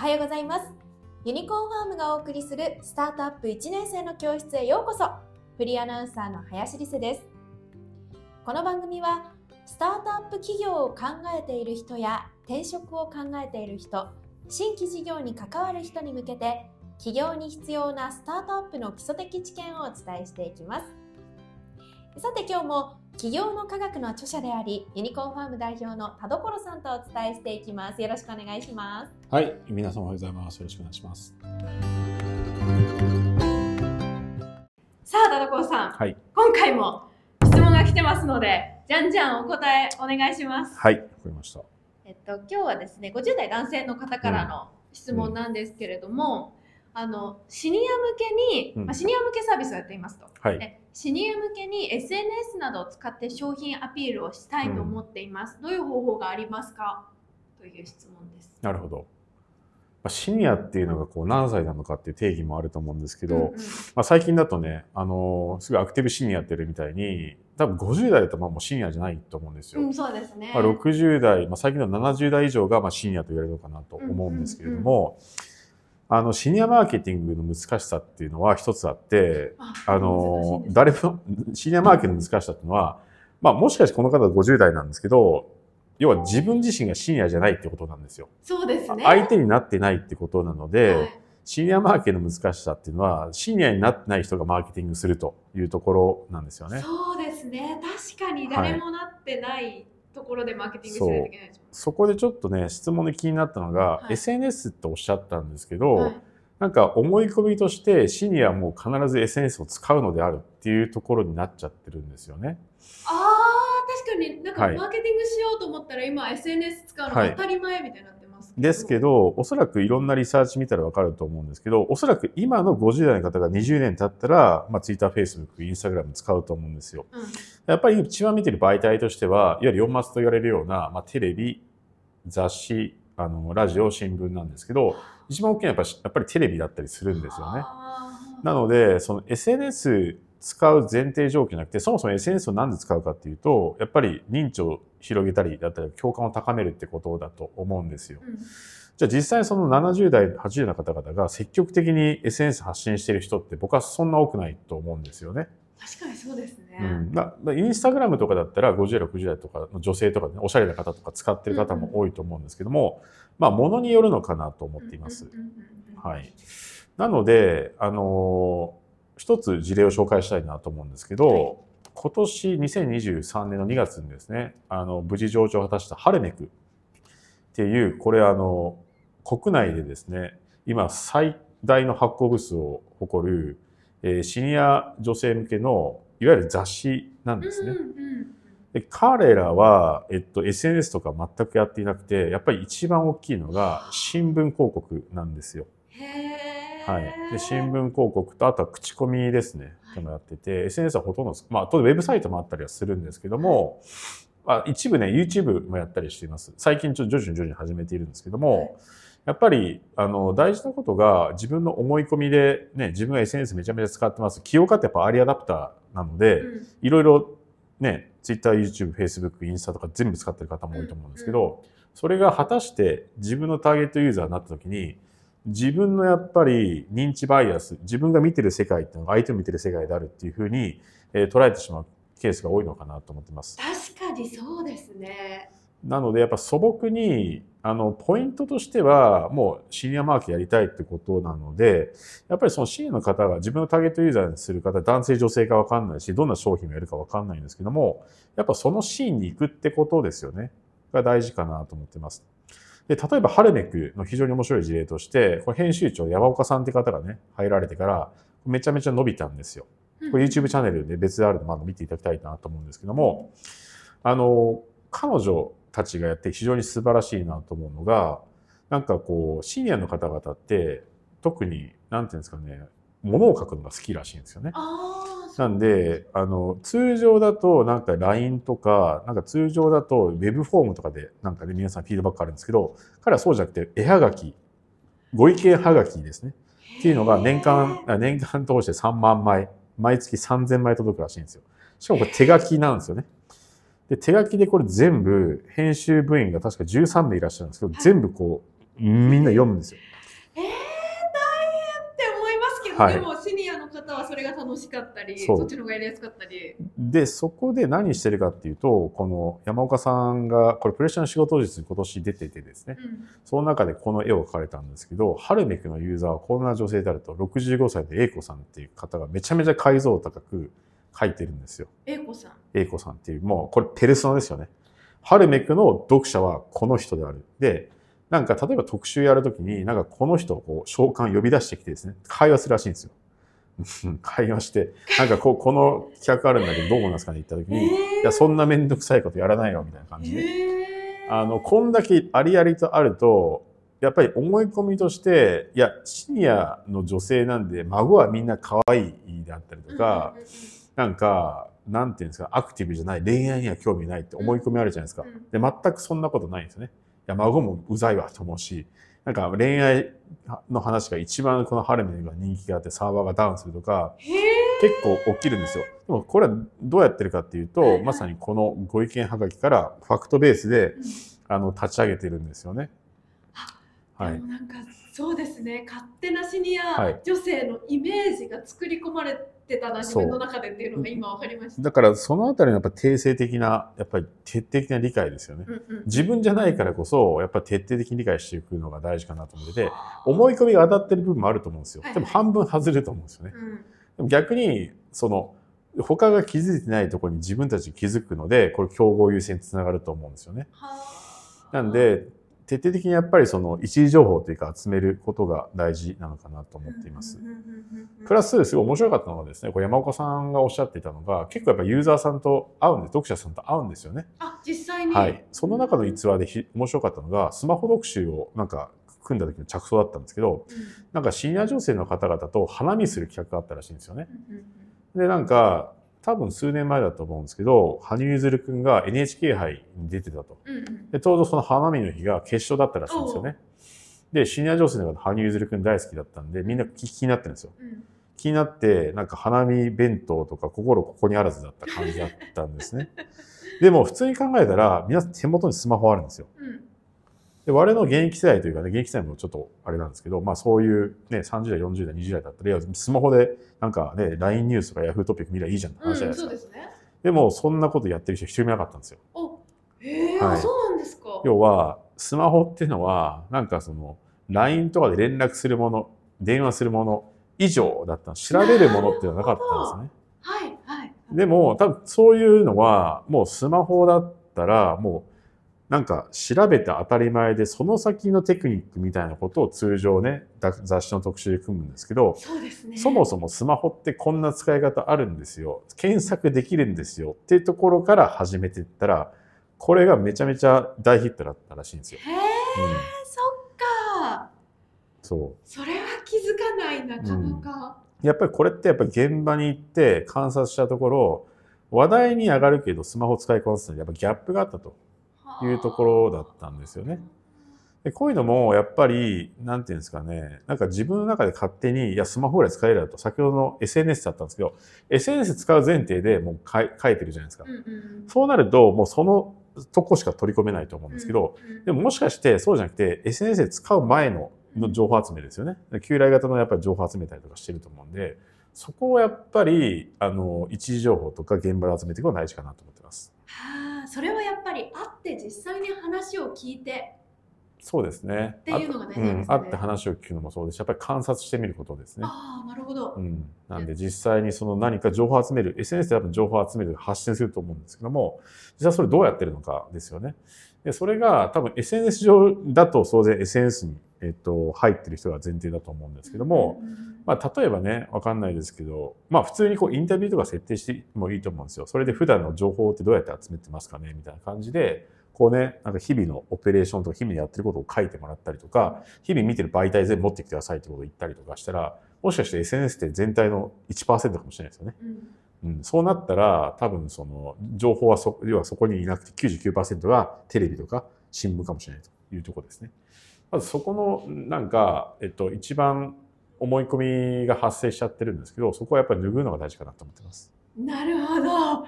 はようございます。ユニコーンファームがお送りするスタートアップ1年生の教室へようこそ。フリーアナウンサーの林理瀬です。この番組はスタートアップ企業を考えている人や転職を考えている人新規事業に関わる人に向けて企業に必要なスタートアップの基礎的知見をお伝えしていきます。さて今日も企業の科学の著者でありユニコーンファーム代表の田所さんとお伝えしていきます。よろしくお願いします。はい皆さんおはようございます。よろしくお願いします。さあ田所さん、はい。今回も質問が来てますのでじゃんじゃんお答えお願いします。はいわかりました。えっと、今日はですね50代男性の方からの質問なんですけれども、あのシニア向けに、うん。まあ、シニア向けサービスをやっていますと、はい。でシニア向けに SNS などを使って商品アピールをしたいと思っています、どういう方法がありますか？という質問です。なるほど。まあシニアっていうのがこう何歳なのかっていう定義もあると思うんですけど、うんうん。まあ、最近だとね、あのーすごいアクティブシニアやってるみたいに多分50代だとまあもうシニアじゃないと思うんですよ。うん、そうですね。まあ、60代、まあ、最近では70代以上がまあシニアと言われるのかなと思うんですけれども、あのシニアマーケティングの難しさっていうのは一つあって、ああの誰もシニアマーケティングの難しさっていうのは、まあ、もしかしてこの方は50代なんですけど要は自分自身がシニアじゃないってことなんですよ。そうですね。相手になってないってことなので、はいシニアマーケの難しさっていうのはシニアになってない人がマーケティングするというところなんですよね。そうですね。確かに誰もなってないところでマーケティングしないといけないですもんねそこでちょっとね質問で気になったのが、はい。SNS っておっしゃったんですけど、はい。なんか思い込みとしてシニアはもう必ず SNS を使うのであるっていうところになっちゃってるんですよね。ああ確かに。なんかはい。マーケティングしようと思ったら今 SNS 使うのが当たり前みたいにな。ってますですけど、おそらくいろんなリサーチ見たらわかると思うんですけど、おそらく今の50代の方が20年経ったら、まあ、Twitter、Facebook、Instagram 使うと思うんですよ。うんやっぱり一番見てる媒体としては、いわゆる4マスと言われるような、まあ、テレビ、雑誌、あの、ラジオ、新聞なんですけど、一番大きいのはやっぱりやっぱりテレビだったりするんですよね。なので、その SNS 使う前提条件じゃなくて、そもそも SNS をなんで使うかっていうと、やっぱり認知を広げたりだったり、共感を高めるってことだと思うんですよ。うんじゃあ実際その70代、80代の方々が積極的に SNS 発信している人って僕はそんな多くないと思うんですよね。確かにそうですね、うん。インスタグラムとかだったら50代、60代とかの女性とかね、おしゃれな方とか使ってる方も多いと思うんですけども、まあ、ものによるのかなと思っています。うんうんうんうんはい。なので、あのー一つ事例を紹介したいなと思うんですけど、はい今年2023年の2月にですね、あの、無事上場を果たしたハレメクっていう、これあの、国内でですね、今最大の発行部数を誇る、えーシニア女性向けの、いわゆる雑誌なんですね。うんうんうんで彼らは、えっと、SNS とか全くやっていなくて、やっぱり一番大きいのが新聞広告なんですよ。へえ、はい。で、新聞広告と、あとは口コミですね。ともやってて、SNS はほとんど、まあ、当然ウェブサイトもあったりはするんですけども、まあ、一部ね、YouTube もやったりしています。最近ちょっと徐々に徐々に始めているんですけども、やっぱり、あの、大事なことが自分の思い込みで、ね、自分が SNS めちゃめちゃ使ってます。起用家ってやっぱアーリーアダプターなので、うんいろいろね、Twitter、YouTube、Facebook、インスタとか全部使ってる方も多いと思うんですけど、それが果たして自分のターゲットユーザーになった時に、自分のやっぱり認知バイアス、自分が見てる世界っていうのが相手を見てる世界であるっていうふうに、えー捉えてしまうケースが多いのかなと思ってます。確かにそうですねなのでやっぱ素朴に、あの、ポイントとしては、もうシニアマーケやりたいってことなので、やっぱりそのシニアの方が自分のターゲットユーザーにする方、男性女性かわかんないし、どんな商品をやるかわかんないんですけども、やっぱそのシーンに行くってことですよね。が大事かなと思ってます。で、例えばハルメクの非常に面白い事例として、これ編集長山岡さんって方がね、入られてから、めちゃめちゃ伸びたんですよ。これ YouTube チャンネルで別であるのでまだ見ていただきたいなと思うんですけども、あの、彼女たちがやって非常に素晴らしいなと思うのが、なんかこう、シニアの方々って、特に、なんていうんですかね、物を書くのが好きらしいんですよね。なんで、あの、通常だと、なんか LINE とか、なんか通常だと Web フォームとかで、なんかね、皆さんフィードバックあるんですけど、彼はそうじゃなくて、絵はがき、ご意見はがきですね。っていうのが年間、あ年間通して3万枚、毎月3000枚届くらしいんですよ。しかもこれ手書きなんですよね。で、手書きでこれ全部、編集部員が確か13名いらっしゃるんですけど、全部こう、みんな読むんですよ。えー、大変って思いますけど、はいでもれが楽しかったり、そっちの方がやりやすかったり。で、そこで何してるかっていうと、この山岡さんが、これプレッシャーの仕事術に今年出ててですね、うんその中でこの絵を描かれたんですけど、ハルメクのユーザーはこんな女性であると、65歳で A 子さんっていう方がめちゃめちゃ解像度高く描いてるんですよ。英子さん。A 子さんっていう、もうこれペルソナですよね。ハルメクの読者はこの人である。で、なんか例えば特集やるときに、なんかこの人をこう召喚呼び出してきてですね、会話するらしいんですよ。う ん会話して、なんかこう、この企画あるんだけどどう思いますかね言ったときに、いや、そんなめんどくさいことやらないよみたいな感じで。えー、あの、こんだけありありとあると、やっぱり思い込みとして、いや、シニアの女性なんで、孫はみんな可愛いであったりとか、なんか、なんていうんですか、アクティブじゃない、恋愛には興味ないって思い込みあるじゃないですか。うんで、全くそんなことないんですよね。いや、孫もうざいわと思うし、なんか恋愛の話が一番このハレメが人気があってサーバーがダウンするとか。結構起きるんですよ。でもこれはどうやってるかっていうと、まさにこのご意見はがきからファクトベースでうんあの立ち上げてるんですよね。はい。なんかそうですね勝手なシニアはい女性のイメージが作り込まれてたな、自分の中でっていうのが今分かりました。だからそのあたりのやっぱ定性的な、やっぱり徹底的な理解ですよね。うんうん自分じゃないからこそ、やっぱり徹底的に理解していくのが大事かなと思ってて、思い込みが当たってる部分もあると思うんですよでも半分外れると思うんですよね。うんでも逆に、その、他が気づいてないところに自分たち気づくので、これ競合優先につながると思うんですよね。はあなんで、徹底的にやっぱりその一時情報というか集めることが大事なのかなと思っていますプラス、すごい面白かったのはですね、これ山岡さんがおっしゃっていたのが、結構やっぱユーザーさんと会うんで、読者さんと会うんですよね。あ実際に、はい。その中の逸話でひ面白かったのが、スマホ読集をなんか組んだ時の着想だったんですけど、うんなんかシニア女性の方々と花見する企画があったらしいんですよね。で、なんか、多分数年前だと思うんですけど、羽生結弦くんが NHK 杯に出てたと。うんうんで、ちょうどその花見の日が決勝だったらしいんですよね。で、シニア女性の方、羽生結弦くん大好きだったんで、みんな気気になってるんですよ。うん気になって、なんか花見弁当とか心ここにあらずだった感じだったんですね。でも普通に考えたら、皆さん手元にスマホあるんですよ。うんで、我々の現役世代というかね、現役世代もちょっとあれなんですけど、まあそういうね、30代、40代、20代だったら、いやスマホでなんかね、LINE ニュースとか Yahoo トピック見りゃいいじゃんって話じゃないですか。そうですね。でも、そんなことやってる人一人もいなかったんですよ。おへえ、はいあそうなんですか。要は、スマホっていうのは、なんかその、LINE とかで連絡するもの、電話するもの以上だったの。調べるものっていうのはなかったんですね。はいはい。でも、多分そういうのは、もうスマホだったら、もう、なんか調べて当たり前で、その先のテクニックみたいなことを通常ね、だ雑誌の特集で組むんですけど、そね。そもそもスマホってこんな使い方あるんですよ。検索できるんですよ。っていうところから始めていったら、これがめちゃめちゃ大ヒットだったらしいんですよ。へえ、うん。そっか。そう。それは気づかないなかなか。やっぱりこれってやっぱり現場に行って観察したところ、話題に上がるけどスマホ使いこなすのにやっぱギャップがあったというところだったんですよね。でこういうのもやっぱり、なんていうんですかね、なんか自分の中で勝手に、いや、スマホぐらい使えるだと、先ほどの SNS だったんですけど、SNS 使う前提でもう書いてるじゃないですか。うんうんそうなると、もうそのとこしか取り込めないと思うんですけど、、うんうんでももしかしてそうじゃなくて SNS で使う前のの情報集めですよね。旧来型のやっぱり情報集めたりとかしてると思うんで、そこをやっぱり、あの、一時情報とか現場で集めていくのが大事かなと思ってます。はあ、それはやっぱり会って実際に話を聞いてそうですね。っていうのが大事あですねうん、会って話を聞くのもそうですし、やっぱり観察してみることですね。ああ、なるほど。うん、なんで実際にその何か情報を集める、SNS で多分情報を集める、発信すると思うんですけども、実際それどうやってるのかですよね。で、それが多分 SNS 上だと当然 SNS に、えっと、入ってる人が前提だと思うんですけども、まあ例えばね、わかんないですけど、まあ普通にこうインタビューとか設定してもいいと思うんですよ。それで普段の情報ってどうやって集めてますかねみたいな感じで、こうね、なんか日々のオペレーションとか日々やってることを書いてもらったりとか、日々見てる媒体全部持ってきてくださいってことを言ったりとかしたら、もしかして SNS って全体の1%かもしれないですよね。うんうん、そうなったら、多分その情報はそ、要はそこにいなくて99%がテレビとか新聞かもしれないというところですね。まずそこの、なんか、えっと、一番思い込みが発生しちゃってるんですけど、そこはやっぱり拭うのが大事かなと思ってます。なるほど。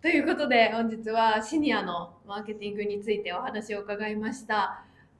ということで本日はシニアのマーケティングについてお話を伺いました。